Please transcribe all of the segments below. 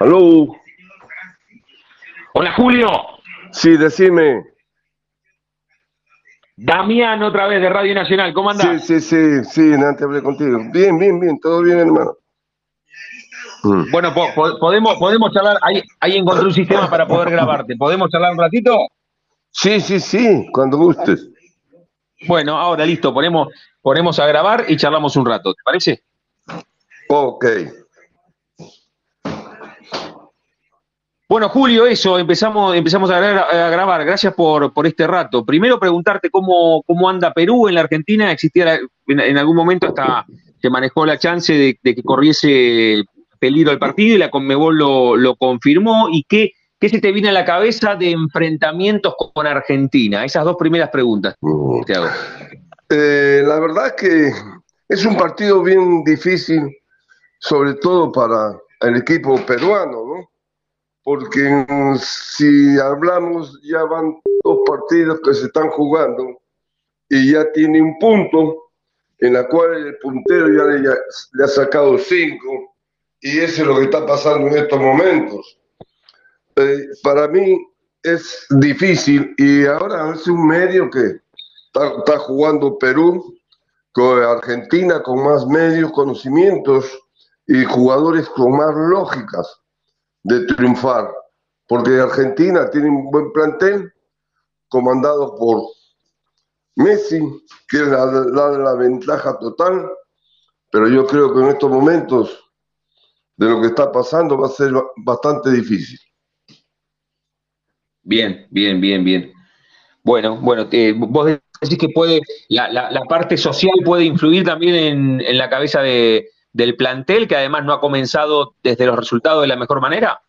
Aló. Hola Julio. Sí, decime. Damián otra vez de Radio Nacional, ¿cómo andás? Sí, sí, sí, sí, antes hablé contigo. Bien, bien, bien, todo bien, hermano. Mm. Bueno, podemos, podemos charlar, ahí, ahí encontré un sistema para poder grabarte. ¿Podemos charlar un ratito? Sí, sí, sí, cuando gustes. Bueno, ahora listo, ponemos, ponemos a grabar y charlamos un rato, ¿te parece? Ok. Bueno, Julio, eso, empezamos, empezamos a, grabar. Gracias por, por, este rato. Primero preguntarte cómo, cómo anda Perú en la Argentina. ¿Existía en, algún momento hasta se manejó la chance de, que corriese peligro el partido y la Conmebol lo, lo confirmó? ¿Y qué, qué se te viene a la cabeza de enfrentamientos con Argentina? Esas dos primeras preguntas te hago. Eh, la verdad es que es un partido bien difícil, sobre todo para el equipo peruano, ¿no? Porque si hablamos, ya van dos partidos que se están jugando y ya tiene un punto en la cual el puntero ya le, ha sacado cinco y eso es lo que está pasando en estos momentos. Eh, para mí es difícil y ahora es un medio que está, está jugando Perú con Argentina con más medios, conocimientos y jugadores con más lógicas de triunfar, porque Argentina tiene un buen plantel comandado por Messi, que da la, la, ventaja total, pero yo creo que en estos momentos de lo que está pasando va a ser bastante difícil. Bien, bien, bien, bien. Bueno, bueno, eh, vos decís que puede, la, la, parte social puede influir también en, en la cabeza de, del plantel, que además no ha comenzado desde los resultados de la mejor manera?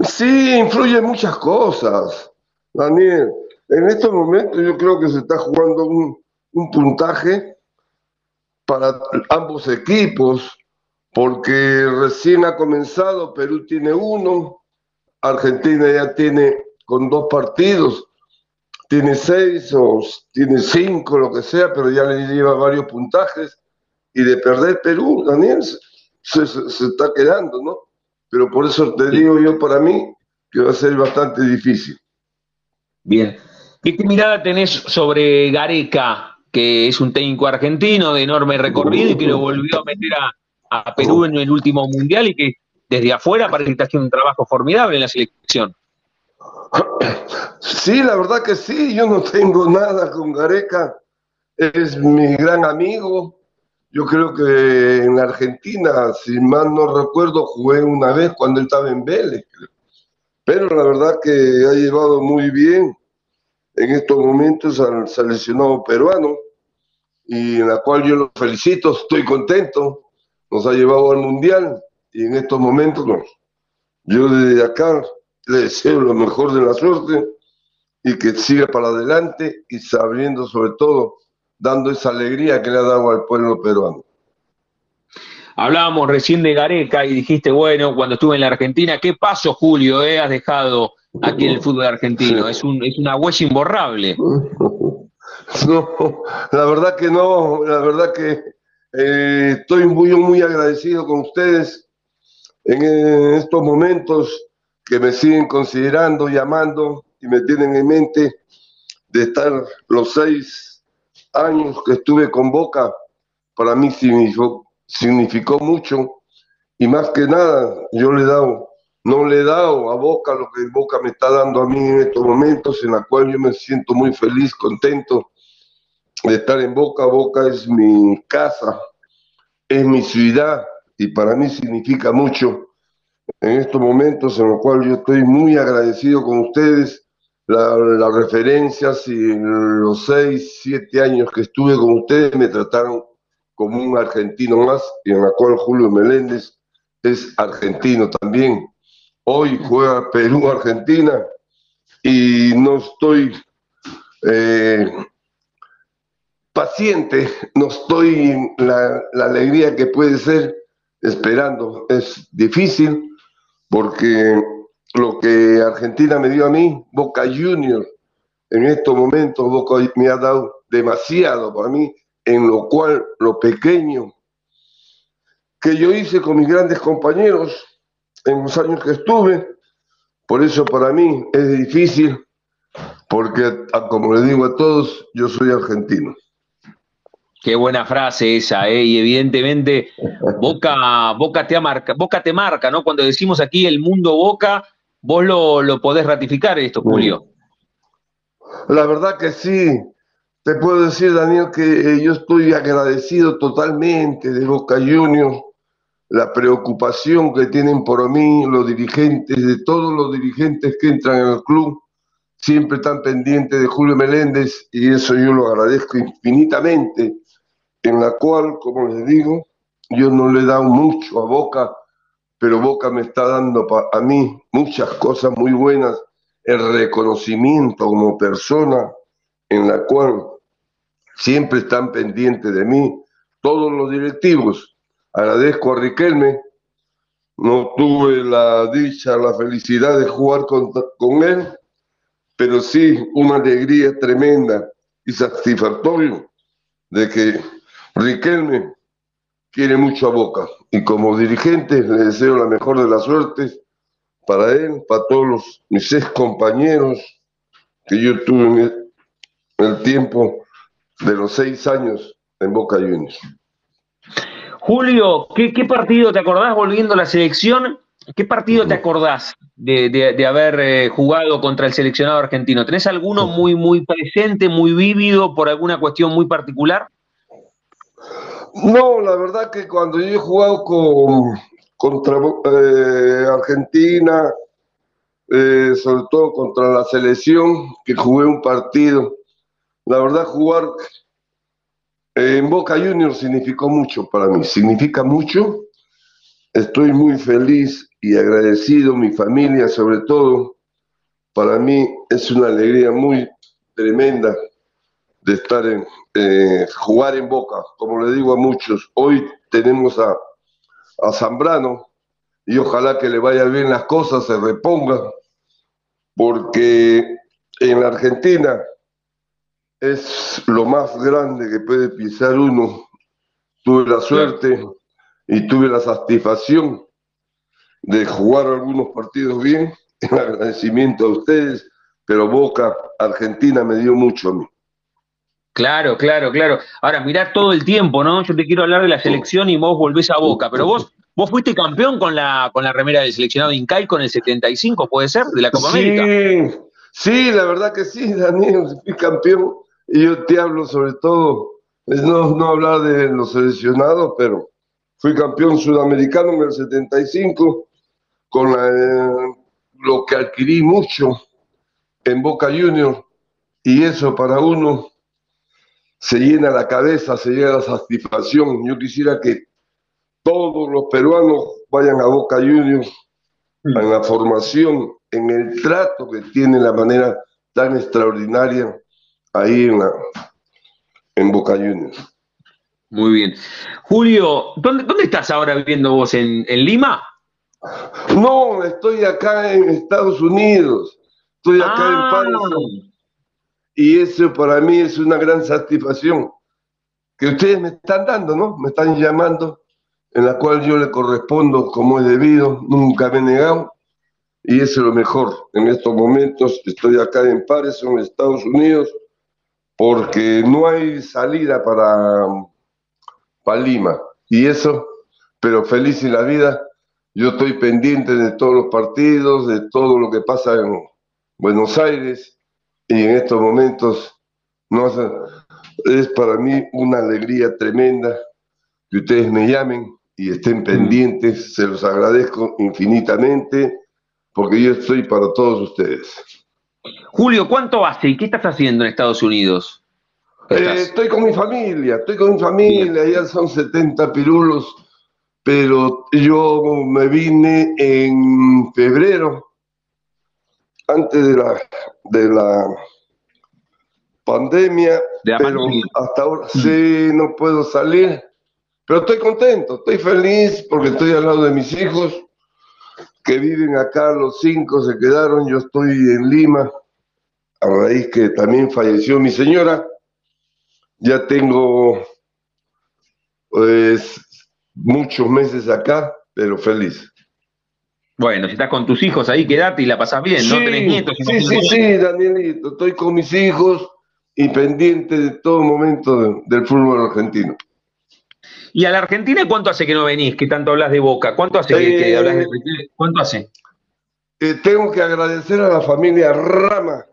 Sí, influye muchas cosas, Daniel. En estos momentos yo creo que se está jugando un, puntaje para ambos equipos, porque recién ha comenzado, Perú tiene uno, Argentina ya tiene con dos partidos, tiene seis o tiene cinco, lo que sea, pero ya le lleva varios puntajes y de perder Perú, Daniel, se, está quedando, ¿no? Pero por eso te digo yo para mí que va a ser bastante difícil. Bien. ¿Qué mirada tenés sobre Gareca, que es un técnico argentino de enorme recorrido y que lo volvió a meter a, Perú en el último mundial y que desde afuera parece que está haciendo un trabajo formidable en la selección? Sí, la verdad que sí, yo no tengo nada con Gareca, es mi gran amigo, yo creo que en Argentina, si mal no recuerdo, jugué una vez cuando él estaba en Vélez. Pero la verdad que ha llevado muy bien. En estos momentos al seleccionado peruano y en la cual yo lo felicito, estoy contento, nos ha llevado al Mundial y en estos momentos yo desde acá le deseo lo mejor de la suerte y que siga para adelante y sabiendo sobre todo dando esa alegría que le ha dado al pueblo peruano. Hablábamos recién de Gareca y dijiste, bueno, cuando estuve en la Argentina, ¿qué paso, Julio, eh, has dejado aquí en el fútbol argentino? Es, un, es una huella imborrable. No, la verdad que no, la verdad que eh, estoy muy, muy agradecido con ustedes en estos momentos que me siguen considerando, llamando y me tienen en mente de estar los seis años que estuve con Boca, para mí significó, significó mucho y más que nada yo le he dado, no le he dado a Boca lo que Boca me está dando a mí en estos momentos, en la cual yo me siento muy feliz, contento de estar en Boca. Boca es mi casa, es mi ciudad y para mí significa mucho en estos momentos en los cuales yo estoy muy agradecido con ustedes las referencias y los seis, siete años que estuve con ustedes me trataron como un argentino más y en la cual Julio Meléndez es argentino también. Hoy juega Perú-Argentina y no estoy eh, paciente, no estoy en la, la alegría que puede ser esperando. Es difícil porque lo que Argentina me dio a mí, Boca Junior, en estos momentos Boca me ha dado demasiado para mí, en lo cual lo pequeño que yo hice con mis grandes compañeros, en los años que estuve. Por eso para mí es difícil, porque como le digo a todos, yo soy argentino. Qué buena frase esa, ¿eh? Y evidentemente Boca, Boca, te marca, Boca te marca, ¿no? Cuando decimos aquí el mundo Boca, vos lo, lo podés ratificar esto, Julio. La verdad que sí. Te puedo decir, Daniel, que eh, yo estoy agradecido totalmente de Boca Juniors, la preocupación que tienen por mí los dirigentes, de todos los dirigentes que entran en el club, siempre están pendientes de Julio Meléndez y eso yo lo agradezco infinitamente, en la cual, como les digo, yo no le he dado mucho a Boca, pero Boca me está dando a mí muchas cosas muy buenas, el reconocimiento como persona, en la cual siempre están pendientes de mí todos los directivos. Agradezco a Riquelme, no tuve la dicha, la felicidad de jugar con, con él, pero sí una alegría tremenda y satisfactorio de que Riquelme quiere mucho a Boca y como dirigente le deseo la mejor de las suertes para él, para todos mis ex compañeros que yo tuve en el tiempo de los seis años en Boca Juniors. Julio, ¿qué, partido te acordás volviendo a la selección? ¿Qué partido te acordás de, haber eh, jugado contra el seleccionado argentino? ¿Tenés alguno muy, muy presente, muy vívido por alguna cuestión muy particular? No, la verdad que cuando yo he jugado con, contra eh, Argentina, eh, sobre todo contra la selección, que jugué un partido la verdad, jugar en Boca Juniors significó mucho para mí, significa mucho. Estoy muy feliz y agradecido, mi familia sobre todo. Para mí es una alegría muy tremenda de estar en, eh, jugar en Boca, como le digo a muchos. Hoy tenemos a, a Zambrano y ojalá que le vaya bien las cosas, se reponga, porque en la Argentina es lo más grande que puede pisar uno. Tuve la suerte y tuve la satisfacción de jugar algunos partidos bien, en agradecimiento a ustedes, pero Boca, Argentina me dio mucho a mí. Claro, claro, claro. Ahora, mirá todo el tiempo, ¿no? Yo te quiero hablar de la selección y vos volvés a Boca, pero vos vos fuiste campeón con la con la remera del seleccionado Incai con el 75, ¿puede ser? De la Copa América. Sí, la verdad que sí, Daniel, fui campeón y yo te hablo sobre todo, no, no hablar de los seleccionados, pero fui campeón sudamericano en el 75 con lo que adquirí mucho en Boca Juniors y eso para uno se llena la cabeza, se llena la satisfacción. Yo quisiera que todos los peruanos vayan a Boca Juniors mm. en la formación, en el trato que tiene la manera tan extraordinaria ahí en, la, en Boca Juniors. Muy bien. Julio, ¿dónde, dónde estás ahora viviendo vos? ¿En, Lima? No, estoy acá en Estados Unidos. Estoy acá en ah. Patterson. Y eso para mí es una gran satisfacción que ustedes me están dando, ¿no? Me están llamando, en la cual yo le correspondo como es debido, nunca me he negado. Y eso es lo mejor. En estos momentos estoy acá en Patterson, Estados Unidos, porque no hay salida para, para Lima. Y eso, pero feliz en la vida, yo estoy pendiente de todos los partidos, de todo lo que pasa en Buenos Aires, y en estos momentos no, es para mí una alegría tremenda que ustedes me llamen y estén pendientes, se los agradezco infinitamente, porque yo estoy para todos ustedes. Julio, ¿cuánto hace y qué estás haciendo en Estados Unidos? Eh, estoy con mi familia, estoy con mi familia, ya son 70 pirulos, pero yo me vine en febrero, antes de la, de la pandemia, pero hasta ahora mm. sí no puedo salir, pero estoy contento, estoy feliz porque estoy al lado de mis hijos que viven acá, los cinco se quedaron, yo estoy en Lima, a raíz que también falleció mi señora. Ya tengo pues muchos meses acá, pero feliz. Bueno, si estás con tus hijos ahí, quédate y la pasás bien, ¿no? Tenés nietos. Sí, sí, sí, Danielito. Estoy con mis hijos y pendiente de todo momento del fútbol argentino. ¿Y a la Argentina cuánto hace que no venís? Que tanto hablas de Boca. ¿Cuánto hace que, hablas de ¿Cuánto hace? Eh, tengo que agradecer a la familia Rama.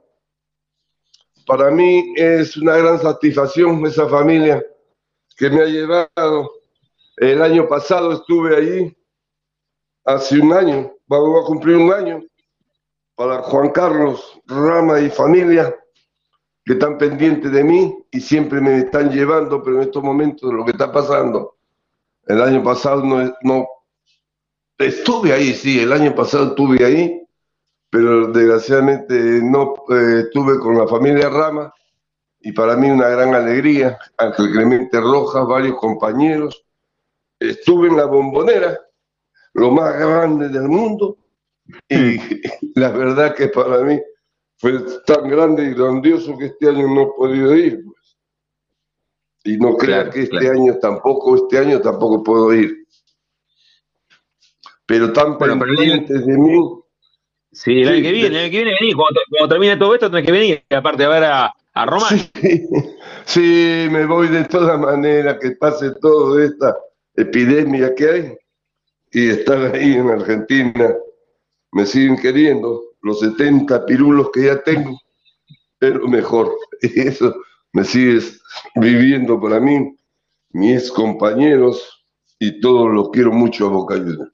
Para mí es una gran satisfacción esa familia que me ha llevado. El año pasado estuve allí, hace un año, vamos a cumplir un año, para Juan Carlos Rama y familia que están pendientes de mí y siempre me están llevando, pero en estos momentos lo que está pasando, el año pasado no, estuve ahí, sí, el año pasado estuve ahí, pero desgraciadamente no eh, estuve con la familia Rama y para mí una gran alegría, Ángel Clemente Rojas, varios compañeros, estuve en la bombonera, lo más grande del mundo, y la verdad que para mí fue tan grande y grandioso que este año no he podido ir. Pues. Y no crea que este año tampoco, este año tampoco puedo ir. Pero tan pendientes de mí. Sí, el año que viene, el año que viene venís. Cuando, termine todo esto tenés que venir, aparte de ver a, a Roma. Sí, me voy de todas maneras, que pase toda esta epidemia que hay y estar ahí en Argentina. Me siguen queriendo los 70 pirulos que ya tengo, es lo mejor. Y eso me sigue viviendo para mí, mis compañeros y todos los quiero mucho a Boca Juniors.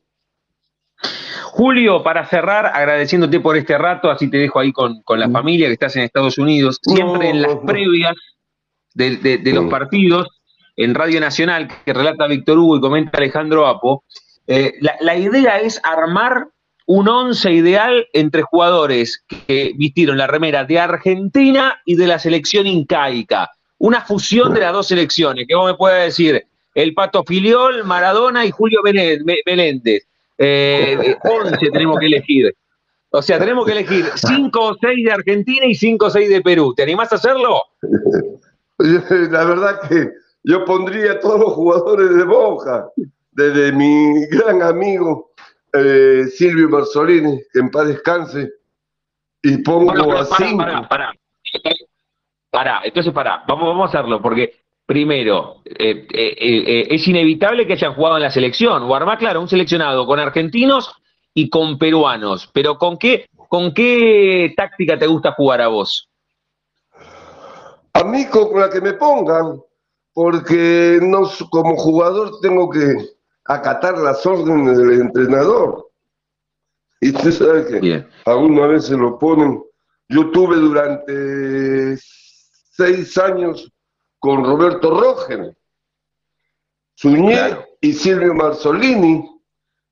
Julio, para cerrar, agradeciéndote por este rato, así te dejo ahí con, la mm. familia que estás en Estados Unidos, siempre en las previas de, los mm. partidos, en Radio Nacional, que relata Víctor Hugo y comenta Alejandro Apo, eh, la, la, idea es armar un once ideal entre jugadores que vistieron la remera de Argentina y de la selección incaica. Una fusión de las dos selecciones, que vos me puedes decir, el Pato Filiol, Maradona y Julio Meléndez. Eh, once tenemos que elegir. O sea, tenemos que elegir cinco o seis de Argentina y cinco o seis de Perú. ¿Te animás a hacerlo? La verdad que yo pondría a todos los jugadores de Boca, desde mi gran amigo eh, Silvio Marzolini, que en paz descanse, y pongo así. Pará, pará, pará. entonces pará, vamos, vamos a hacerlo, porque primero, eh, eh, es inevitable que hayan jugado en la selección, o armá, claro, un seleccionado con argentinos y con peruanos, pero ¿con qué, con qué táctica te gusta jugar a vos? A mí con la que me pongan, porque no, como jugador tengo que acatar las órdenes del entrenador. Y usted sabe que alguna vez se lo ponen. Yo tuve durante seis años con Roberto Roger, Suñé y Silvio Marzolini,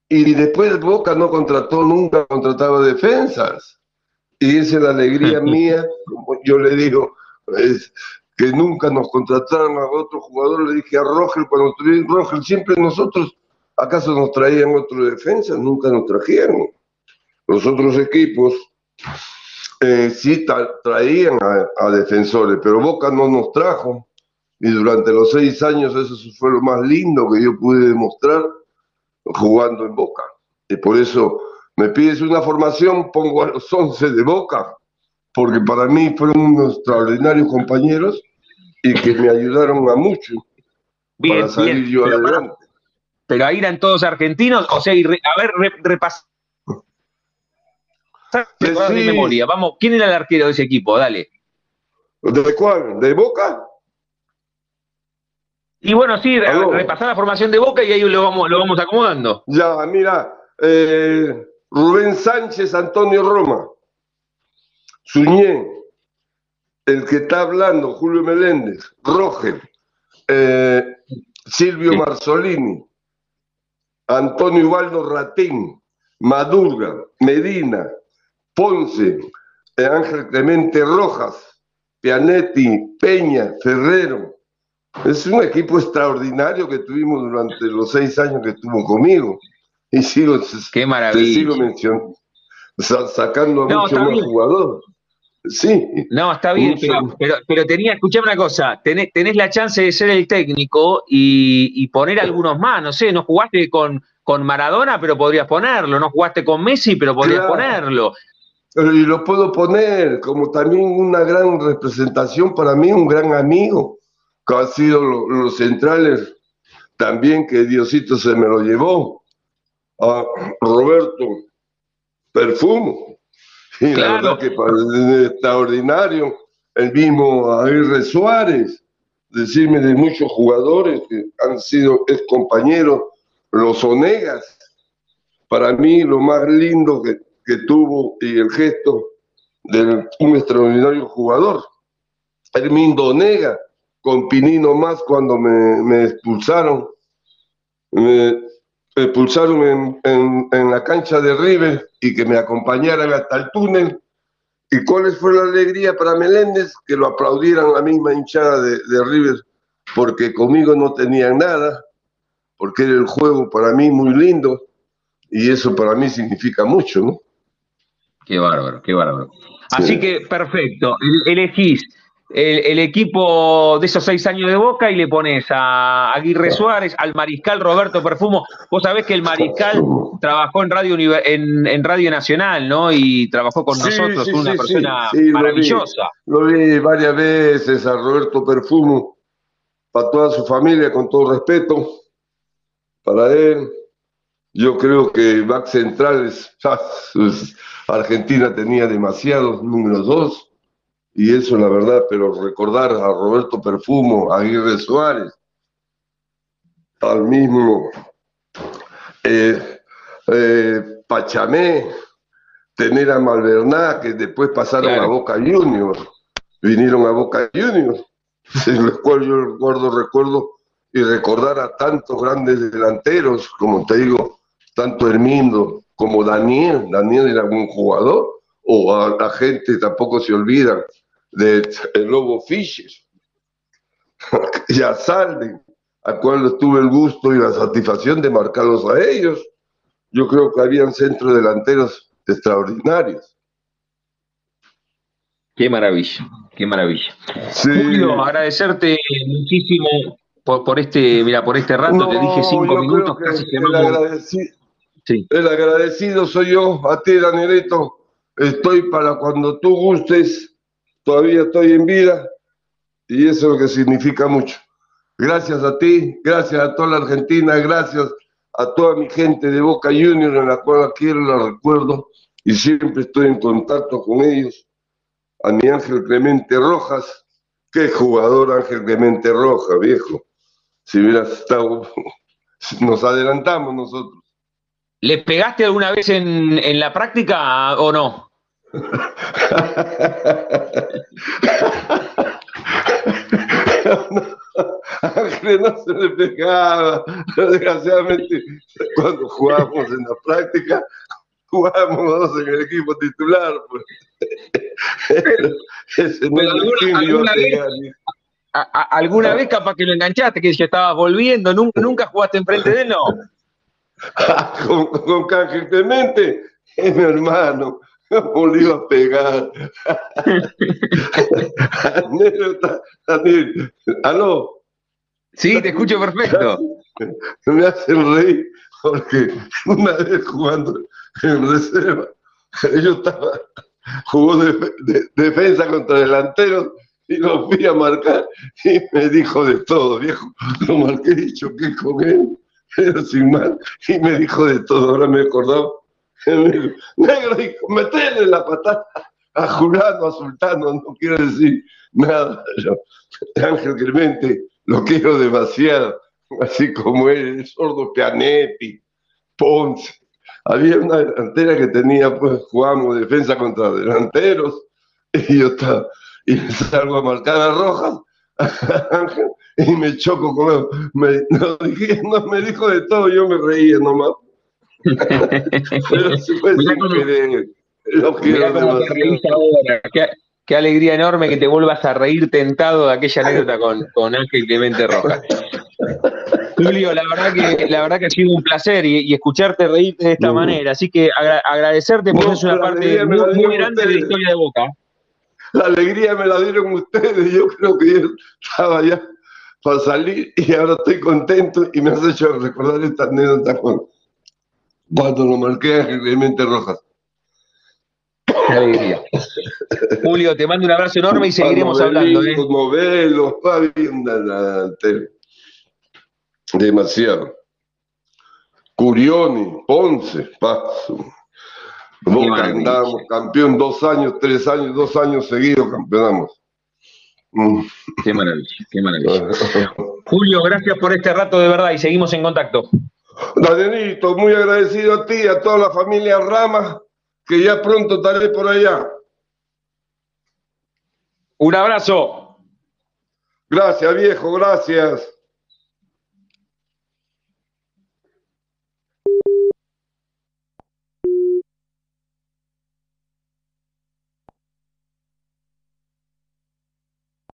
y después Boca no contrató nunca, contrataba defensas. Y esa es la alegría mía, como yo le digo, es, que nunca nos contrataron a otro jugador, le dije a Roger, cuando tuvieron Roger, siempre nosotros ¿Acaso nos traían otro defensa? Nunca nos trajeron. Los otros equipos eh, sí traían a, defensores, pero Boca no nos trajo. Y durante los seis años eso fue lo más lindo que yo pude demostrar jugando en Boca. Y por eso me pides una formación, pongo a los once de Boca, porque para mí fueron unos extraordinarios compañeros y que me ayudaron a mucho para salir yo adelante pero ahí eran todos argentinos, o sea, a ver, repasar de memoria. Vamos, ¿quién era el arquero de ese equipo? Dale. ¿De cuál? ¿De Boca? Y bueno, sí, repasar la formación de Boca y ahí lo vamos, lo vamos acomodando. Ya, mira, eh, Rubén Sánchez, Antonio Roma, Suñé, el que está hablando, Julio Meléndez, Roger, eh, Silvio Marzolini, Antonio Ubaldo Ratín, Madurga, Medina, Ponce, Ángel Clemente Rojas, Pianetti, Peña, Ferrero. Es un equipo extraordinario que tuvimos durante los seis años que estuvo conmigo. Y sigo, Qué maravilla. sigo mencionando, sacando a muchos más jugadores. Sí. No, está bien, pero, pero, tenía, escuchame una cosa, tenés, la chance de ser el técnico y, poner algunos más, no sé, ¿no jugaste con, con Maradona, pero podrías ponerlo. No jugaste con Messi, pero podrías ponerlo. Y lo puedo poner como también una gran representación para mí, un gran amigo, que ha sido los centrales también que Diosito se me lo llevó. A Roberto Perfumo. Y la verdad que extraordinario. El mismo Aguirre Suárez, decirme de muchos jugadores que han sido ex compañeros, los Onegas. Para mí, lo más lindo que, tuvo y el gesto de un extraordinario jugador. Hermindo Onega, con Pinino más cuando me, expulsaron. Me expulsaron en, en, la cancha de River y que me acompañaran hasta el túnel. ¿Y cuál fue la alegría para Meléndez? Que lo aplaudieran la misma hinchada de, de River, porque conmigo no tenían nada, porque era el juego para mí muy lindo, y eso para mí significa mucho, ¿no? Qué bárbaro, qué bárbaro. Así que, perfecto, elegís el, equipo de esos seis años de Boca y le pones a Aguirre Suárez, al mariscal Roberto Perfumo. Vos sabés que el mariscal trabajó en Radio, en, Radio Nacional, ¿no? Y trabajó con nosotros, una persona maravillosa. Lo vi, varias veces a Roberto Perfumo, para toda su familia, con todo respeto, para él. Yo creo que back centrales, Argentina tenía demasiados números dos y eso la verdad, pero recordar a Roberto Perfumo, a Aguirre Suárez, al mismo eh, eh, Pachamé, tener a Malverná, que después pasaron a Boca Juniors, vinieron a Boca Juniors, en los cuales yo recuerdo, recuerdo y recordar a tantos grandes delanteros, como te digo, tanto Hermindo como Daniel, Daniel era un jugador, o a la gente tampoco se olvida de el Lobo Fischer, ya salen, a cual tuve el gusto y la satisfacción de marcarlos a ellos. Yo creo que habían centros delanteros extraordinarios. Qué maravilla, qué maravilla. Julio, agradecerte muchísimo por, este, mira, por este rato, te dije cinco minutos, casi el, agradecido, el agradecido soy yo, a ti, Danielito. Estoy para cuando tú gustes todavía estoy en vida y eso es lo que significa mucho. Gracias a ti, gracias a toda la Argentina, gracias a toda mi gente de Boca Juniors, en la cual quiero la recuerdo y siempre estoy en contacto con ellos. A mi Ángel Clemente Rojas, qué jugador Ángel Clemente Rojas, viejo. Si hubiera estado, nos adelantamos nosotros. ¿Le pegaste alguna vez en, en la práctica o no? Ángel no se le pegaba. Desgraciadamente, cuando jugábamos en la práctica, jugábamos dos en el equipo titular. Pues. Ese no alguna, vez, alguna vez capaz que lo enganchaste, que ya estabas volviendo, nunca, nunca jugaste enfrente de él, no. con, con Ángel Clemente, es mi hermano ¿Cómo le iba a pegar? Anécdota. ¿Aló? Sí, te escucho perfecto. Me hace reír porque una vez jugando en reserva, yo estaba, jugó de, defensa contra delanteros y lo fui a marcar y me dijo de todo, viejo. Lo marqué y choqué con él, pero sin mal, y me dijo de todo. Ahora me he acordado negro, hijo, metele la patada a Julano, a Sultano, no quiero decir nada. Yo, Ángel Clemente, lo quiero demasiado, así como él, sordo Pianetti, Ponce. Había una delantera que tenía, pues jugábamos defensa contra delanteros, y yo estaba, y salgo a marcar a Rojas, Ángel, y me choco con él. Me, no, no, me dijo de todo, yo me reía nomás. Qué, alegría enorme que te vuelvas a reír tentado de aquella anécdota con, con Ángel Clemente Rojas. Julio, la verdad que la verdad que ha sido un placer y, escucharte reírte de esta manera. Así que agradecerte porque es una parte muy, grande de la historia de Boca. La alegría me la dieron ustedes. Yo creo que yo estaba ya para salir y ahora estoy contento y me has hecho recordar esta anécdota con, cuando lo marqué a Clemente Rojas. Qué alegría. Julio, te mando un abrazo enorme y seguiremos hablando. ¿eh? Modelos, Demasiado. Curioni, Ponce, Paso. Boca andamos, campeón dos años, tres años, dos años seguidos campeonamos. Mm. Qué maravilla, qué maravilla. Julio, gracias por este rato de verdad y seguimos en contacto. Danielito, muy agradecido a ti, a toda la familia Rama, que ya pronto estaré por allá. Un abrazo. Gracias, viejo, gracias.